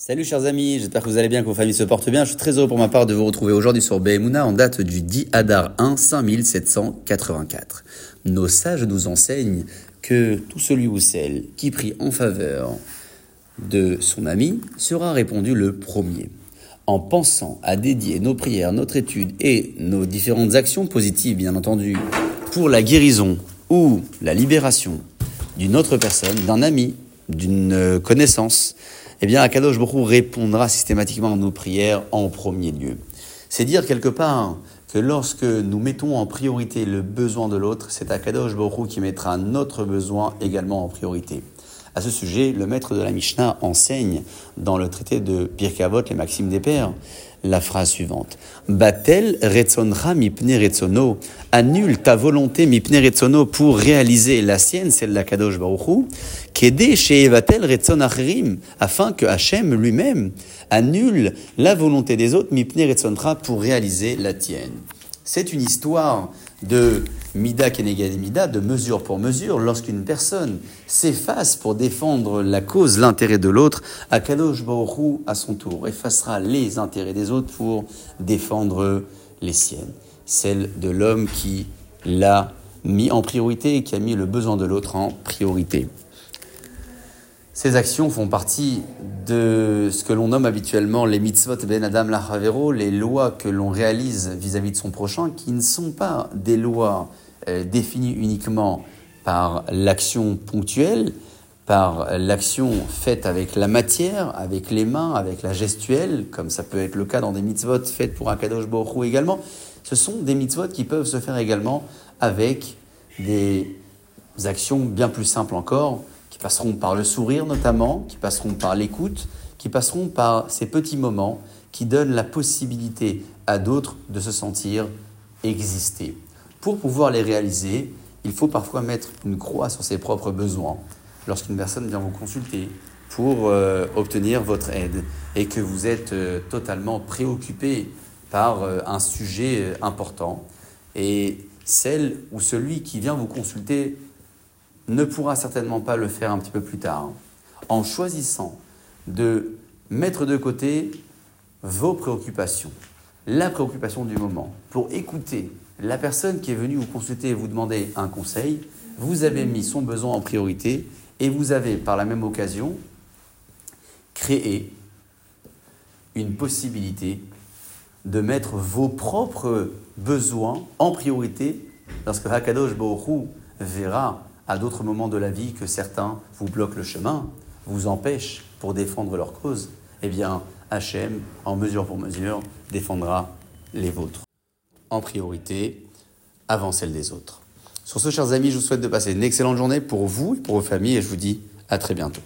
Salut chers amis, j'espère que vous allez bien, que vos familles se portent bien. Je suis très heureux pour ma part de vous retrouver aujourd'hui sur Behemuna en date du 10 Adar 1 5784. Nos sages nous enseignent que tout celui ou celle qui prie en faveur de son ami sera répondu le premier. En pensant à dédier nos prières, notre étude et nos différentes actions positives, bien entendu, pour la guérison ou la libération d'une autre personne, d'un ami, d'une connaissance, eh bien, Akadosh Baruch répondra systématiquement à nos prières en premier lieu. C'est dire quelque part que lorsque nous mettons en priorité le besoin de l'autre, c'est Akadosh Baruch qui mettra notre besoin également en priorité. À ce sujet, le maître de la Mishnah enseigne dans le traité de Pirkavot, les Maximes des Pères, la phrase suivante. Batel retzonra mipne retzono. Annule ta volonté mipne retzono pour réaliser la sienne, celle de la Kadosh Baruchu. Kede she'evatel retzon acherim. Afin que Hachem lui-même annule la volonté des autres mipne retzonra pour réaliser la tienne. C'est une histoire de mida mida, de mesure pour mesure. Lorsqu'une personne s'efface pour défendre la cause, l'intérêt de l'autre, Akadosh à son tour, effacera les intérêts des autres pour défendre les siennes. Celle de l'homme qui l'a mis en priorité et qui a mis le besoin de l'autre en priorité. Ces actions font partie de ce que l'on nomme habituellement les mitzvot ben adam lachavero, les lois que l'on réalise vis-à-vis de son prochain, qui ne sont pas des lois euh, définies uniquement par l'action ponctuelle, par l'action faite avec la matière, avec les mains, avec la gestuelle, comme ça peut être le cas dans des mitzvot faites pour un kadosh borou également. Ce sont des mitzvot qui peuvent se faire également avec des actions bien plus simples encore, qui passeront par le sourire notamment, qui passeront par l'écoute, qui passeront par ces petits moments qui donnent la possibilité à d'autres de se sentir exister. Pour pouvoir les réaliser, il faut parfois mettre une croix sur ses propres besoins. Lorsqu'une personne vient vous consulter pour euh, obtenir votre aide et que vous êtes euh, totalement préoccupé par euh, un sujet important, et celle ou celui qui vient vous consulter ne pourra certainement pas le faire un petit peu plus tard. En choisissant de mettre de côté vos préoccupations, la préoccupation du moment, pour écouter la personne qui est venue vous consulter et vous demander un conseil, vous avez mis son besoin en priorité et vous avez par la même occasion créé une possibilité de mettre vos propres besoins en priorité lorsque Hakadosh Baruch verra à d'autres moments de la vie que certains vous bloquent le chemin, vous empêchent pour défendre leur cause, eh bien, Hachem, en mesure pour mesure, défendra les vôtres. En priorité, avant celle des autres. Sur ce, chers amis, je vous souhaite de passer une excellente journée pour vous et pour vos familles et je vous dis à très bientôt.